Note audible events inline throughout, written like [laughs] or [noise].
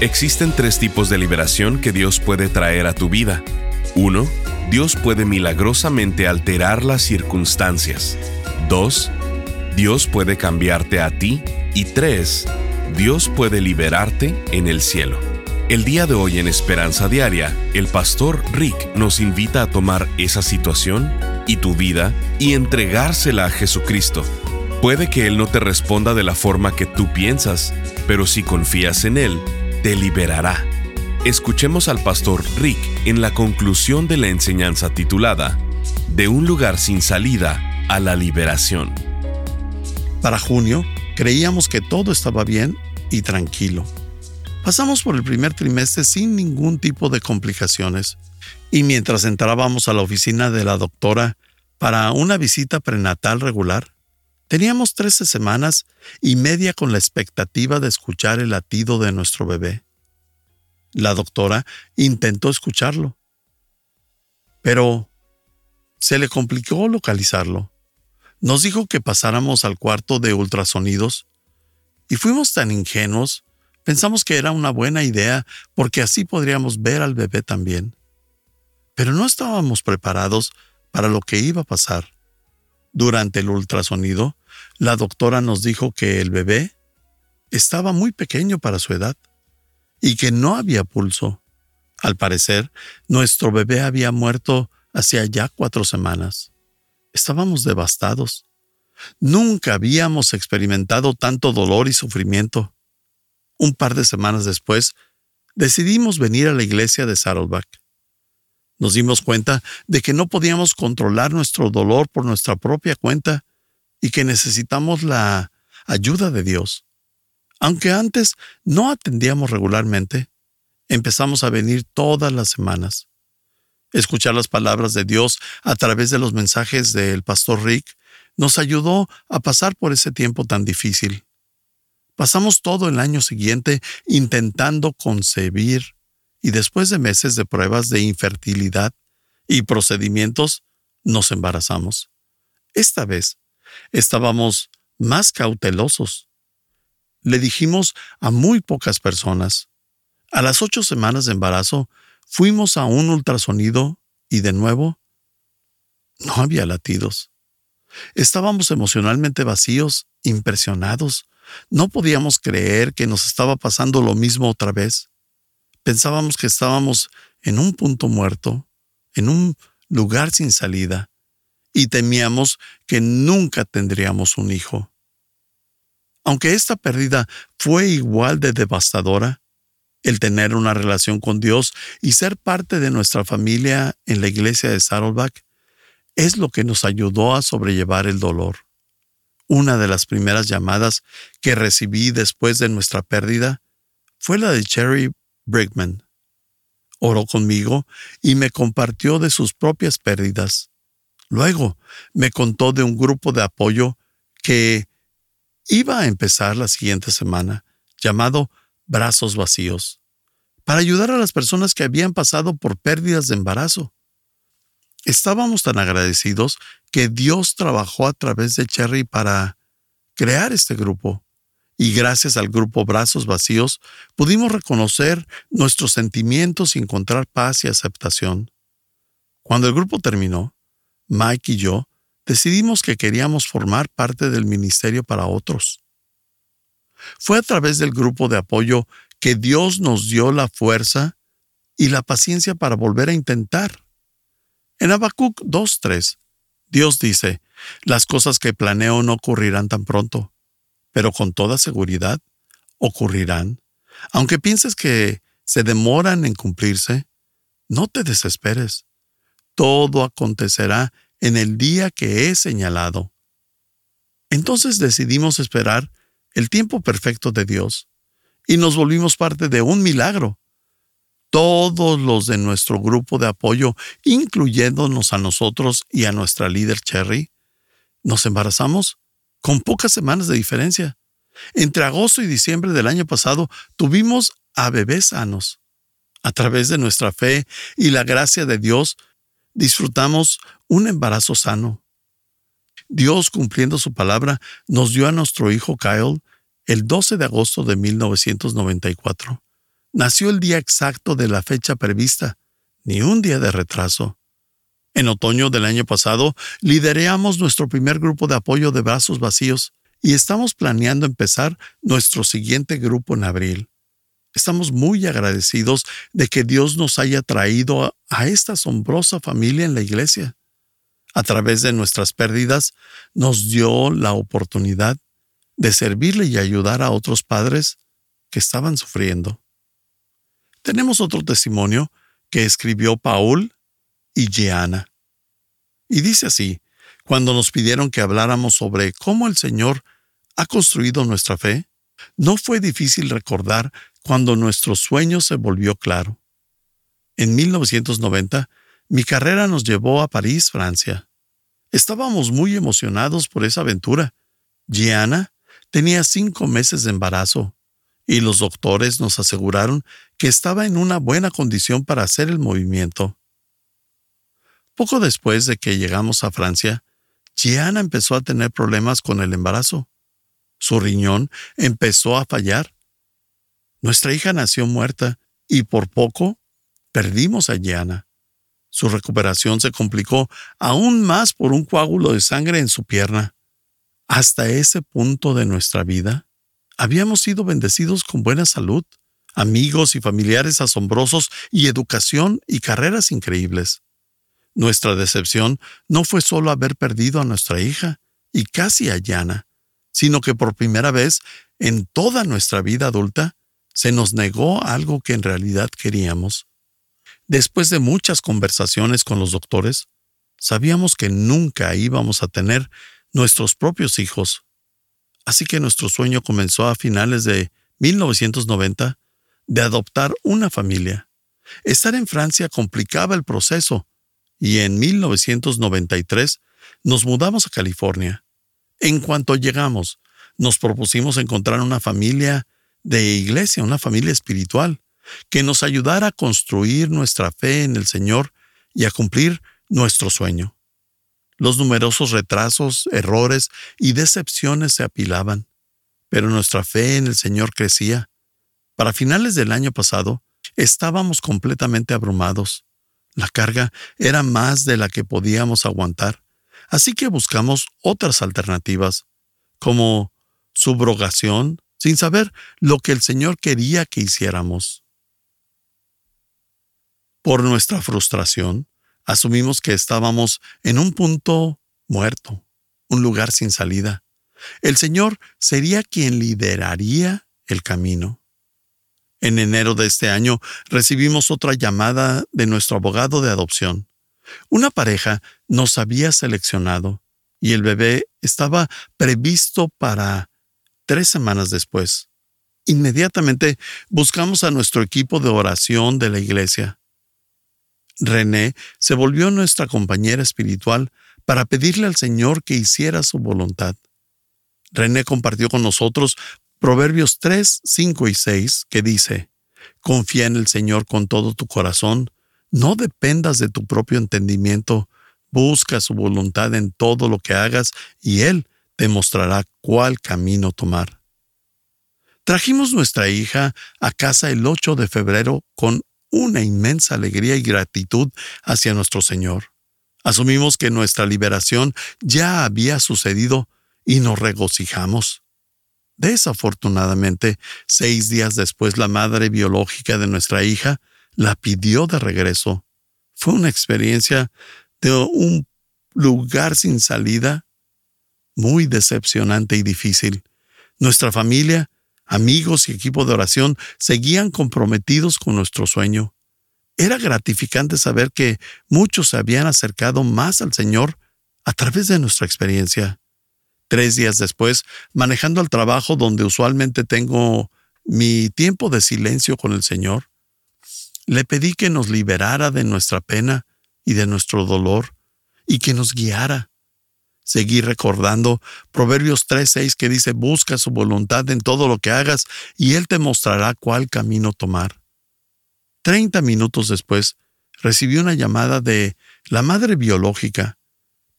Existen tres tipos de liberación que Dios puede traer a tu vida. 1. Dios puede milagrosamente alterar las circunstancias. 2. Dios puede cambiarte a ti. Y 3. Dios puede liberarte en el cielo. El día de hoy en Esperanza Diaria, el pastor Rick nos invita a tomar esa situación y tu vida y entregársela a Jesucristo. Puede que Él no te responda de la forma que tú piensas, pero si confías en Él, te liberará. Escuchemos al pastor Rick en la conclusión de la enseñanza titulada De un lugar sin salida a la liberación. Para junio, creíamos que todo estaba bien y tranquilo. Pasamos por el primer trimestre sin ningún tipo de complicaciones y mientras entrábamos a la oficina de la doctora para una visita prenatal regular, Teníamos 13 semanas y media con la expectativa de escuchar el latido de nuestro bebé. La doctora intentó escucharlo, pero se le complicó localizarlo. Nos dijo que pasáramos al cuarto de ultrasonidos y fuimos tan ingenuos, pensamos que era una buena idea porque así podríamos ver al bebé también. Pero no estábamos preparados para lo que iba a pasar. Durante el ultrasonido, la doctora nos dijo que el bebé estaba muy pequeño para su edad y que no había pulso. Al parecer, nuestro bebé había muerto hacía ya cuatro semanas. Estábamos devastados. Nunca habíamos experimentado tanto dolor y sufrimiento. Un par de semanas después, decidimos venir a la iglesia de Saddleback. Nos dimos cuenta de que no podíamos controlar nuestro dolor por nuestra propia cuenta y que necesitamos la ayuda de Dios. Aunque antes no atendíamos regularmente, empezamos a venir todas las semanas. Escuchar las palabras de Dios a través de los mensajes del pastor Rick nos ayudó a pasar por ese tiempo tan difícil. Pasamos todo el año siguiente intentando concebir y después de meses de pruebas de infertilidad y procedimientos, nos embarazamos. Esta vez estábamos más cautelosos. Le dijimos a muy pocas personas. A las ocho semanas de embarazo, fuimos a un ultrasonido y de nuevo no había latidos. Estábamos emocionalmente vacíos, impresionados. No podíamos creer que nos estaba pasando lo mismo otra vez. Pensábamos que estábamos en un punto muerto, en un lugar sin salida, y temíamos que nunca tendríamos un hijo. Aunque esta pérdida fue igual de devastadora, el tener una relación con Dios y ser parte de nuestra familia en la iglesia de Saddleback es lo que nos ayudó a sobrellevar el dolor. Una de las primeras llamadas que recibí después de nuestra pérdida fue la de Cherry Brickman. Oró conmigo y me compartió de sus propias pérdidas. Luego me contó de un grupo de apoyo que iba a empezar la siguiente semana, llamado Brazos Vacíos, para ayudar a las personas que habían pasado por pérdidas de embarazo. Estábamos tan agradecidos que Dios trabajó a través de Cherry para crear este grupo. Y gracias al grupo Brazos Vacíos pudimos reconocer nuestros sentimientos y encontrar paz y aceptación. Cuando el grupo terminó, Mike y yo decidimos que queríamos formar parte del ministerio para otros. Fue a través del grupo de apoyo que Dios nos dio la fuerza y la paciencia para volver a intentar. En Habacuc 2.3, Dios dice, las cosas que planeo no ocurrirán tan pronto, pero con toda seguridad ocurrirán. Aunque pienses que se demoran en cumplirse, no te desesperes todo acontecerá en el día que he señalado. Entonces decidimos esperar el tiempo perfecto de Dios, y nos volvimos parte de un milagro. Todos los de nuestro grupo de apoyo, incluyéndonos a nosotros y a nuestra líder Cherry, nos embarazamos con pocas semanas de diferencia. Entre agosto y diciembre del año pasado tuvimos a bebés sanos. A través de nuestra fe y la gracia de Dios, disfrutamos un embarazo sano. Dios, cumpliendo su palabra, nos dio a nuestro hijo Kyle el 12 de agosto de 1994. Nació el día exacto de la fecha prevista, ni un día de retraso. En otoño del año pasado, lideramos nuestro primer grupo de apoyo de brazos vacíos y estamos planeando empezar nuestro siguiente grupo en abril. Estamos muy agradecidos de que Dios nos haya traído a, esta asombrosa familia en la iglesia. A través de nuestras pérdidas, nos dio la oportunidad de servirle y ayudar a otros padres que estaban sufriendo. Tenemos otro testimonio que escribió Paul y. Y dice así, cuando nos pidieron que habláramos sobre cómo el Señor ha construido nuestra fe, no fue difícil recordar cuando nuestro sueño se volvió claro. En 1990, mi carrera nos llevó a París, Francia. Estábamos muy emocionados por esa aventura. Gianna tenía cinco meses de embarazo y los doctores nos aseguraron que estaba en una buena condición para hacer el movimiento. Poco después de que llegamos a Francia, Gianna empezó a tener problemas con el embarazo. Su riñón empezó a fallar nuestra hija nació muerta y por poco perdimos a Gianna. Su recuperación se complicó aún más por un coágulo de sangre en su pierna. Hasta ese punto de nuestra vida, habíamos sido bendecidos con buena salud, amigos y familiares asombrosos y educación y carreras increíbles. Nuestra decepción no fue solo haber perdido a nuestra hija y casi a Yana, sino que por primera vez en toda nuestra vida adulta se nos negó algo que en realidad queríamos. Después de muchas conversaciones con los doctores, sabíamos que nunca íbamos a tener nuestros propios hijos. Así que nuestro sueño comenzó a finales de 1990 de adoptar una familia. Estar en Francia complicaba el proceso y en 1993 nos mudamos a California. En cuanto llegamos, nos propusimos encontrar una familia de iglesia, una familia espiritual, que nos ayudara a construir nuestra fe en el Señor y a cumplir nuestro sueño. Los numerosos retrasos, errores y decepciones se apilaban, pero nuestra fe en el Señor crecía. Para finales del año pasado, estábamos completamente abrumados. La carga era más de la que podíamos aguantar, así que buscamos otras alternativas, como subrogación, sin saber lo que el Señor quería que hiciéramos. Por nuestra frustración, asumimos que estábamos en un punto muerto, un lugar sin salida. El Señor sería quien lideraría el camino. En enero de este año recibimos otra llamada de nuestro abogado de adopción. Una pareja nos había seleccionado y el bebé estaba previsto para tres semanas después. Inmediatamente buscamos a nuestro equipo de oración de la iglesia. René se volvió nuestra compañera espiritual para pedirle al Señor que hiciera su voluntad. René compartió con nosotros Proverbios 3, 5 y 6, que dice, Confía en el Señor con todo tu corazón, no dependas de tu propio entendimiento, busca su voluntad en todo lo que hagas y Él demostrará cuál camino tomar. Trajimos nuestra hija a casa el 8 de febrero con una inmensa alegría y gratitud hacia nuestro Señor. Asumimos que nuestra liberación ya había sucedido y nos regocijamos. Desafortunadamente, seis días después la madre biológica de nuestra hija la pidió de regreso. Fue una experiencia de un lugar sin salida muy decepcionante y difícil. Nuestra familia, amigos y equipo de oración seguían comprometidos con nuestro sueño. Era gratificante saber que muchos se habían acercado más al Señor a través de nuestra experiencia. Tres días después, manejando al trabajo donde usualmente tengo mi tiempo de silencio con el Señor, le pedí que nos liberara de nuestra pena y de nuestro dolor y que nos guiara. Seguí recordando Proverbios 3:6 que dice, busca su voluntad en todo lo que hagas y Él te mostrará cuál camino tomar. Treinta minutos después, recibí una llamada de la madre biológica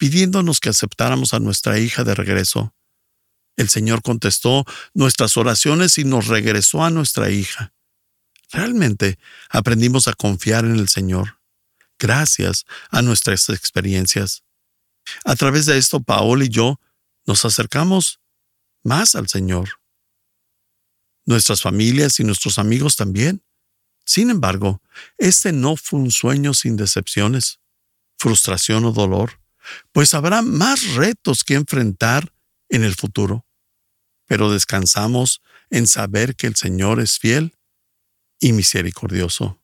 pidiéndonos que aceptáramos a nuestra hija de regreso. El Señor contestó nuestras oraciones y nos regresó a nuestra hija. Realmente aprendimos a confiar en el Señor, gracias a nuestras experiencias. A través de esto, Paul y yo nos acercamos más al Señor. Nuestras familias y nuestros amigos también. Sin embargo, este no fue un sueño sin decepciones, frustración o dolor pues habrá más retos que enfrentar en el futuro. Pero descansamos en saber que el Señor es fiel y misericordioso.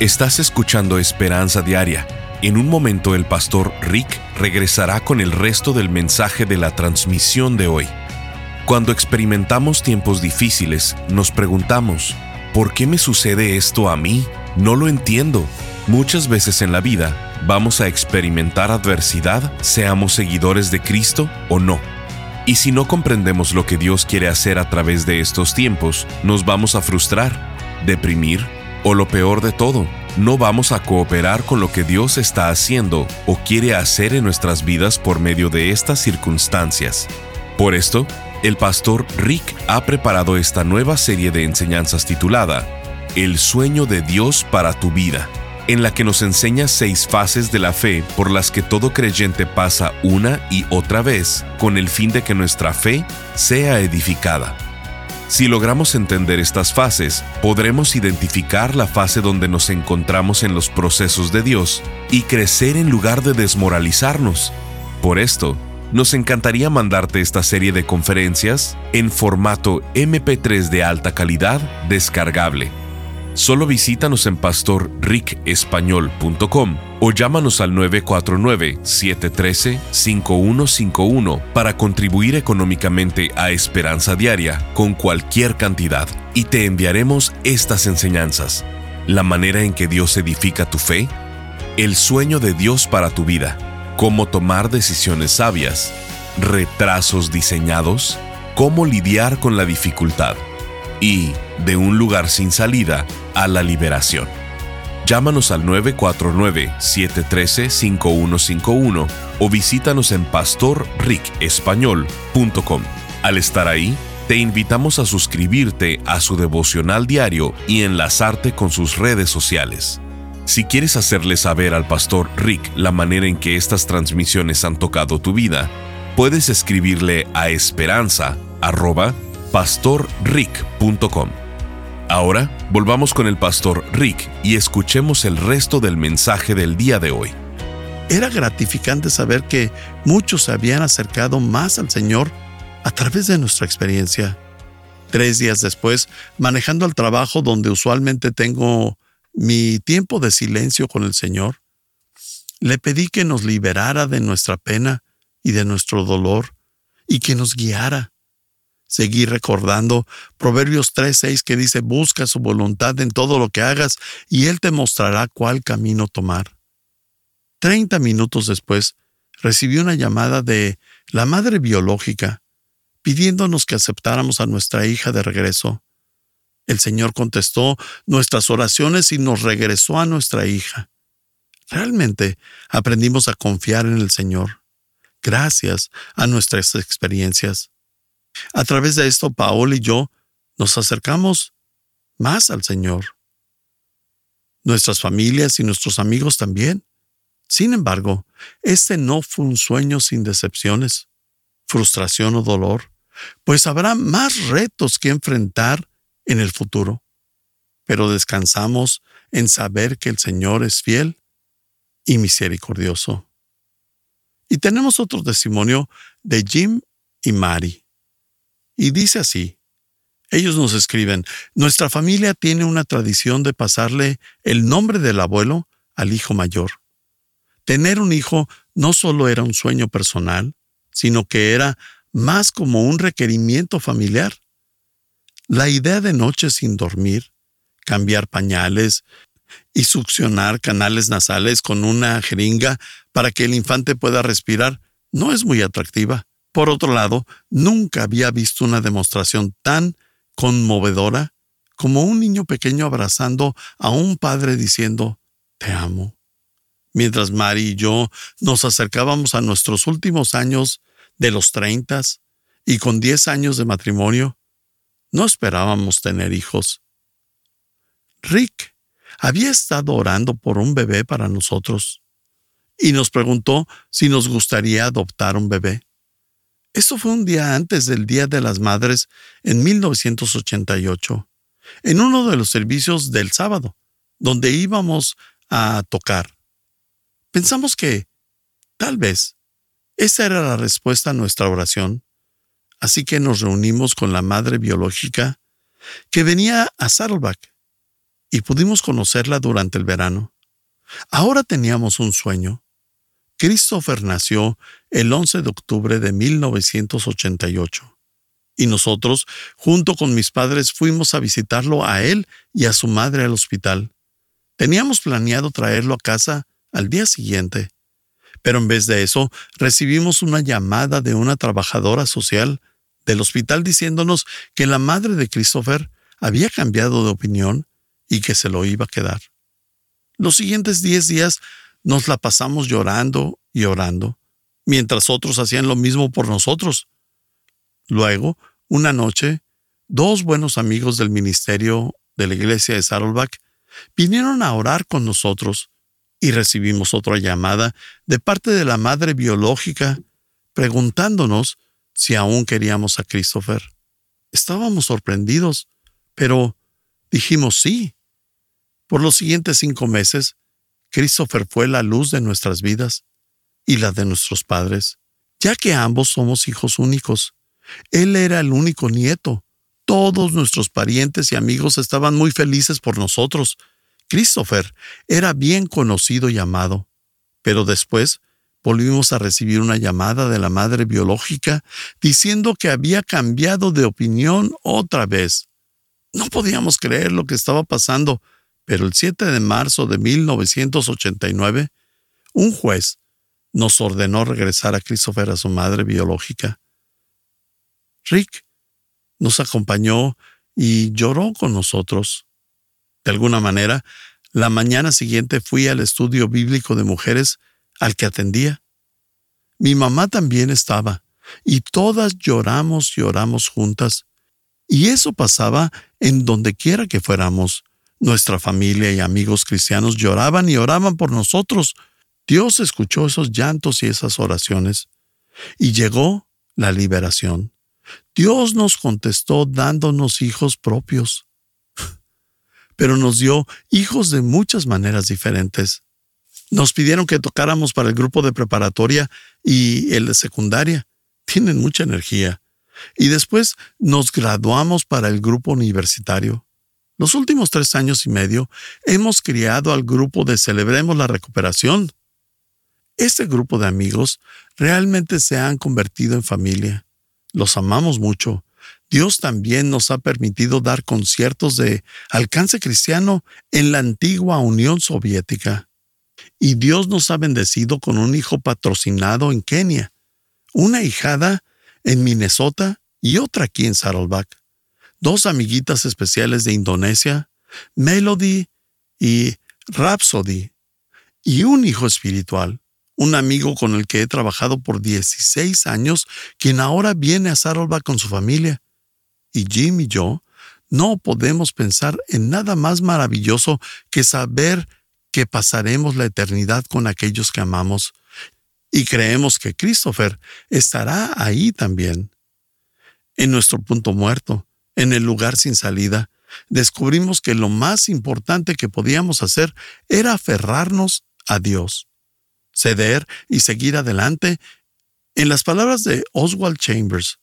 Estás escuchando Esperanza Diaria. En un momento el pastor Rick regresará con el resto del mensaje de la transmisión de hoy. Cuando experimentamos tiempos difíciles, nos preguntamos, ¿por qué me sucede esto a mí? No lo entiendo. Muchas veces en la vida vamos a experimentar adversidad, seamos seguidores de Cristo o no. Y si no comprendemos lo que Dios quiere hacer a través de estos tiempos, nos vamos a frustrar, deprimir o lo peor de todo, no vamos a cooperar con lo que Dios está haciendo o quiere hacer en nuestras vidas por medio de estas circunstancias. Por esto, el pastor Rick ha preparado esta nueva serie de enseñanzas titulada El sueño de Dios para tu vida en la que nos enseña seis fases de la fe por las que todo creyente pasa una y otra vez con el fin de que nuestra fe sea edificada. Si logramos entender estas fases, podremos identificar la fase donde nos encontramos en los procesos de Dios y crecer en lugar de desmoralizarnos. Por esto, nos encantaría mandarte esta serie de conferencias en formato MP3 de alta calidad descargable Solo visítanos en pastorricespañol.com o llámanos al 949-713-5151 para contribuir económicamente a Esperanza Diaria con cualquier cantidad y te enviaremos estas enseñanzas. La manera en que Dios edifica tu fe, el sueño de Dios para tu vida, cómo tomar decisiones sabias, retrasos diseñados, cómo lidiar con la dificultad y de un lugar sin salida a la liberación. Llámanos al 949-713-5151 o visítanos en pastorricespañol.com. Al estar ahí, te invitamos a suscribirte a su devocional diario y enlazarte con sus redes sociales. Si quieres hacerle saber al pastor Rick la manera en que estas transmisiones han tocado tu vida, puedes escribirle a esperanza@pastorrick.com. Ahora volvamos con el pastor Rick y escuchemos el resto del mensaje del día de hoy. Era gratificante saber que muchos se habían acercado más al Señor a través de nuestra experiencia. Tres días después, manejando al trabajo donde usualmente tengo mi tiempo de silencio con el Señor, le pedí que nos liberara de nuestra pena y de nuestro dolor y que nos guiara Seguí recordando Proverbios 3:6 que dice, busca su voluntad en todo lo que hagas y Él te mostrará cuál camino tomar. Treinta minutos después, recibí una llamada de la madre biológica pidiéndonos que aceptáramos a nuestra hija de regreso. El Señor contestó nuestras oraciones y nos regresó a nuestra hija. Realmente aprendimos a confiar en el Señor, gracias a nuestras experiencias. A través de esto, Paul y yo nos acercamos más al Señor. Nuestras familias y nuestros amigos también. Sin embargo, este no fue un sueño sin decepciones, frustración o dolor, pues habrá más retos que enfrentar en el futuro. Pero descansamos en saber que el Señor es fiel y misericordioso. Y tenemos otro testimonio de Jim y Mary. Y dice así, ellos nos escriben, nuestra familia tiene una tradición de pasarle el nombre del abuelo al hijo mayor. Tener un hijo no solo era un sueño personal, sino que era más como un requerimiento familiar. La idea de noche sin dormir, cambiar pañales y succionar canales nasales con una jeringa para que el infante pueda respirar no es muy atractiva. Por otro lado, nunca había visto una demostración tan conmovedora como un niño pequeño abrazando a un padre diciendo, Te amo. Mientras Mari y yo nos acercábamos a nuestros últimos años de los treintas y con diez años de matrimonio, no esperábamos tener hijos. Rick había estado orando por un bebé para nosotros y nos preguntó si nos gustaría adoptar un bebé. Esto fue un día antes del Día de las Madres en 1988, en uno de los servicios del sábado, donde íbamos a tocar. Pensamos que, tal vez, esa era la respuesta a nuestra oración, así que nos reunimos con la madre biológica que venía a Saddleback y pudimos conocerla durante el verano. Ahora teníamos un sueño. Christopher nació el 11 de octubre de 1988 y nosotros, junto con mis padres, fuimos a visitarlo a él y a su madre al hospital. Teníamos planeado traerlo a casa al día siguiente, pero en vez de eso recibimos una llamada de una trabajadora social del hospital diciéndonos que la madre de Christopher había cambiado de opinión y que se lo iba a quedar. Los siguientes diez días nos la pasamos llorando y orando, mientras otros hacían lo mismo por nosotros. Luego, una noche, dos buenos amigos del ministerio de la iglesia de Saddleback vinieron a orar con nosotros y recibimos otra llamada de parte de la madre biológica preguntándonos si aún queríamos a Christopher. Estábamos sorprendidos, pero dijimos sí. Por los siguientes cinco meses, Christopher fue la luz de nuestras vidas y la de nuestros padres, ya que ambos somos hijos únicos. Él era el único nieto. Todos nuestros parientes y amigos estaban muy felices por nosotros. Christopher era bien conocido y amado. Pero después volvimos a recibir una llamada de la madre biológica diciendo que había cambiado de opinión otra vez. No podíamos creer lo que estaba pasando pero el 7 de marzo de 1989, un juez nos ordenó regresar a Christopher a su madre biológica. Rick nos acompañó y lloró con nosotros. De alguna manera, la mañana siguiente fui al estudio bíblico de mujeres al que atendía. Mi mamá también estaba, y todas lloramos y oramos juntas. Y eso pasaba en donde quiera que fuéramos. Nuestra familia y amigos cristianos lloraban y oraban por nosotros. Dios escuchó esos llantos y esas oraciones. Y llegó la liberación. Dios nos contestó dándonos hijos propios. [laughs] Pero nos dio hijos de muchas maneras diferentes. Nos pidieron que tocáramos para el grupo de preparatoria y el de secundaria. Tienen mucha energía. Y después nos graduamos para el grupo universitario. Los últimos tres años y medio hemos criado al grupo de Celebremos la Recuperación. Este grupo de amigos realmente se han convertido en familia. Los amamos mucho. Dios también nos ha permitido dar conciertos de alcance cristiano en la antigua Unión Soviética. Y Dios nos ha bendecido con un hijo patrocinado en Kenia, una hijada en Minnesota y otra aquí en Saddleback dos amiguitas especiales de Indonesia, Melody y Rhapsody, y un hijo espiritual, un amigo con el que he trabajado por 16 años, quien ahora viene a Saddleback con su familia. Y Jim y yo no podemos pensar en nada más maravilloso que saber que pasaremos la eternidad con aquellos que amamos. Y creemos que Christopher estará ahí también. En nuestro punto muerto, en el lugar sin salida, descubrimos que lo más importante que podíamos hacer era aferrarnos a Dios, ceder y seguir adelante. En las palabras de Oswald Chambers,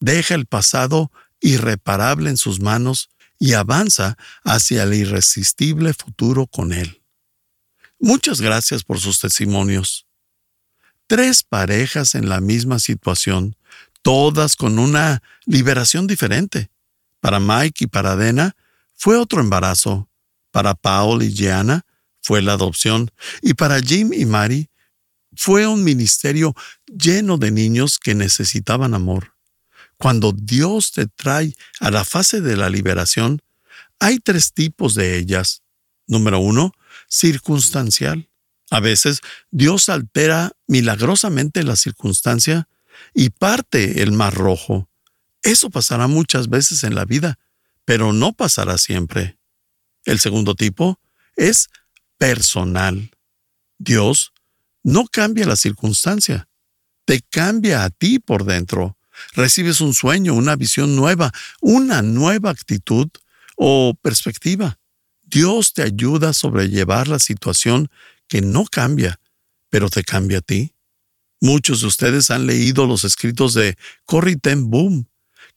deja el pasado irreparable en sus manos y avanza hacia el irresistible futuro con él. Muchas gracias por sus testimonios. Tres parejas en la misma situación todas con una liberación diferente, Para Mike y para Dena fue otro embarazo. Para Paul y Gianna fue la adopción. Y para Jim y Mary fue un ministerio lleno de niños que necesitaban amor. Cuando Dios te trae a la fase de la liberación, hay tres tipos de ellas. Número uno, circunstancial. A veces Dios altera milagrosamente la circunstancia y parte el mar rojo. Eso pasará muchas veces en la vida, pero no pasará siempre. El segundo tipo es personal. Dios no cambia la circunstancia, te cambia a ti por dentro. Recibes un sueño, una visión nueva, una nueva actitud o perspectiva. Dios te ayuda a sobrellevar la situación que no cambia, pero te cambia a ti. Muchos de ustedes han leído los escritos de Corrie ten Boom,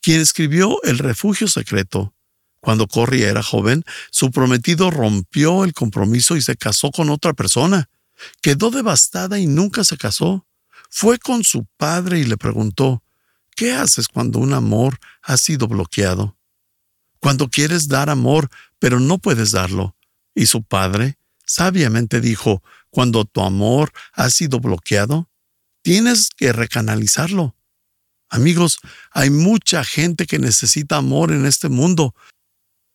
quien escribió El refugio secreto. Cuando Corrie era joven, su prometido rompió el compromiso y se casó con otra persona. Quedó devastada y nunca se casó. Fue con su padre y le preguntó, ¿qué haces cuando un amor ha sido bloqueado? Cuando quieres dar amor, pero no puedes darlo. Y su padre sabiamente dijo, cuando tu amor ha sido bloqueado, tienes que recanalizarlo. Amigos, hay mucha gente que necesita amor en este mundo.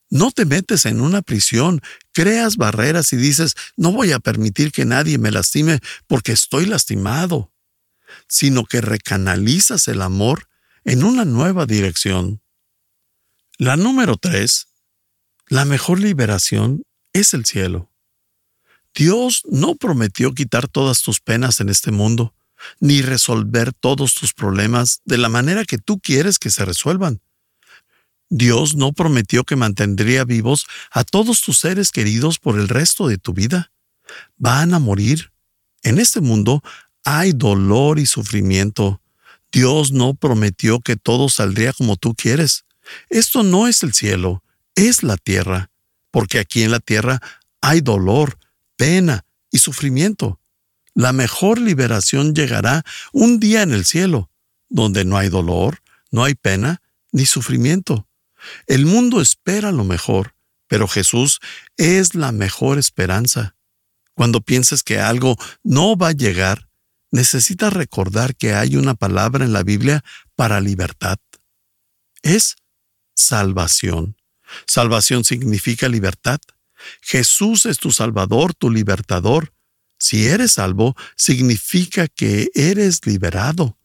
No te metes en una prisión, creas barreras y dices, no voy a permitir que nadie me lastime porque estoy lastimado, sino que recanalizas el amor en una nueva dirección. La número tres, la mejor liberación es el cielo. Dios no prometió quitar todas tus penas en este mundo, ni resolver todos tus problemas de la manera que tú quieres que se resuelvan. Dios no prometió que mantendría vivos a todos tus seres queridos por el resto de tu vida. Van a morir. En este mundo hay dolor y sufrimiento. Dios no prometió que todo saldría como tú quieres. Esto no es el cielo, es la tierra, porque aquí en la tierra hay dolor, pena y sufrimiento. La mejor liberación llegará un día en el cielo, donde no hay dolor, no hay pena ni sufrimiento. El mundo espera lo mejor, pero Jesús es la mejor esperanza. Cuando pienses que algo no va a llegar, necesitas recordar que hay una palabra en la Biblia para libertad. Es salvación. Salvación significa libertad. Jesús es tu Salvador, tu libertador. Si eres salvo, significa que eres liberado.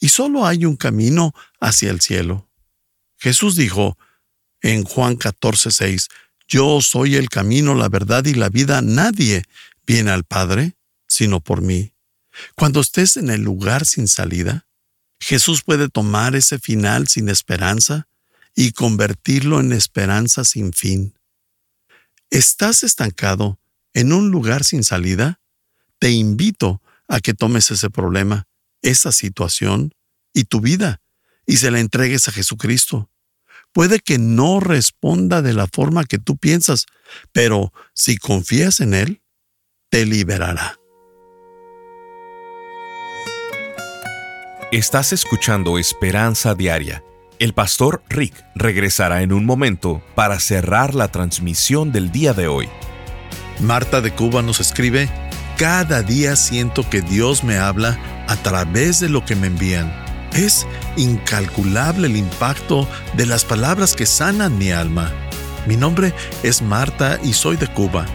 Y solo hay un camino hacia el cielo. Jesús dijo en Juan 14:6, Yo soy el camino, la verdad y la vida. Nadie viene al Padre sino por mí. Cuando estés en el lugar sin salida, Jesús puede tomar ese final sin esperanza y convertirlo en esperanza sin fin. ¿Estás estancado en un lugar sin salida? Te invito a que tomes ese problema, esa situación y tu vida y se la entregues a Jesucristo. Puede que no responda de la forma que tú piensas, pero si confías en Él, te liberará. Estás escuchando Esperanza Diaria el pastor Rick regresará en un momento para cerrar la transmisión del día de hoy. Marta de Cuba nos escribe, cada día siento que Dios me habla a través de lo que me envían. Es incalculable el impacto de las palabras que sanan mi alma. Mi nombre es Marta y soy de Cuba.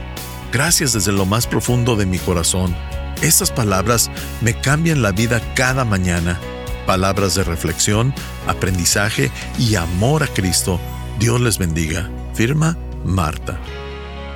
Gracias desde lo más profundo de mi corazón. Estas palabras me cambian la vida cada mañana palabras de reflexión, aprendizaje y amor a Cristo. Dios les bendiga. Firma Marta.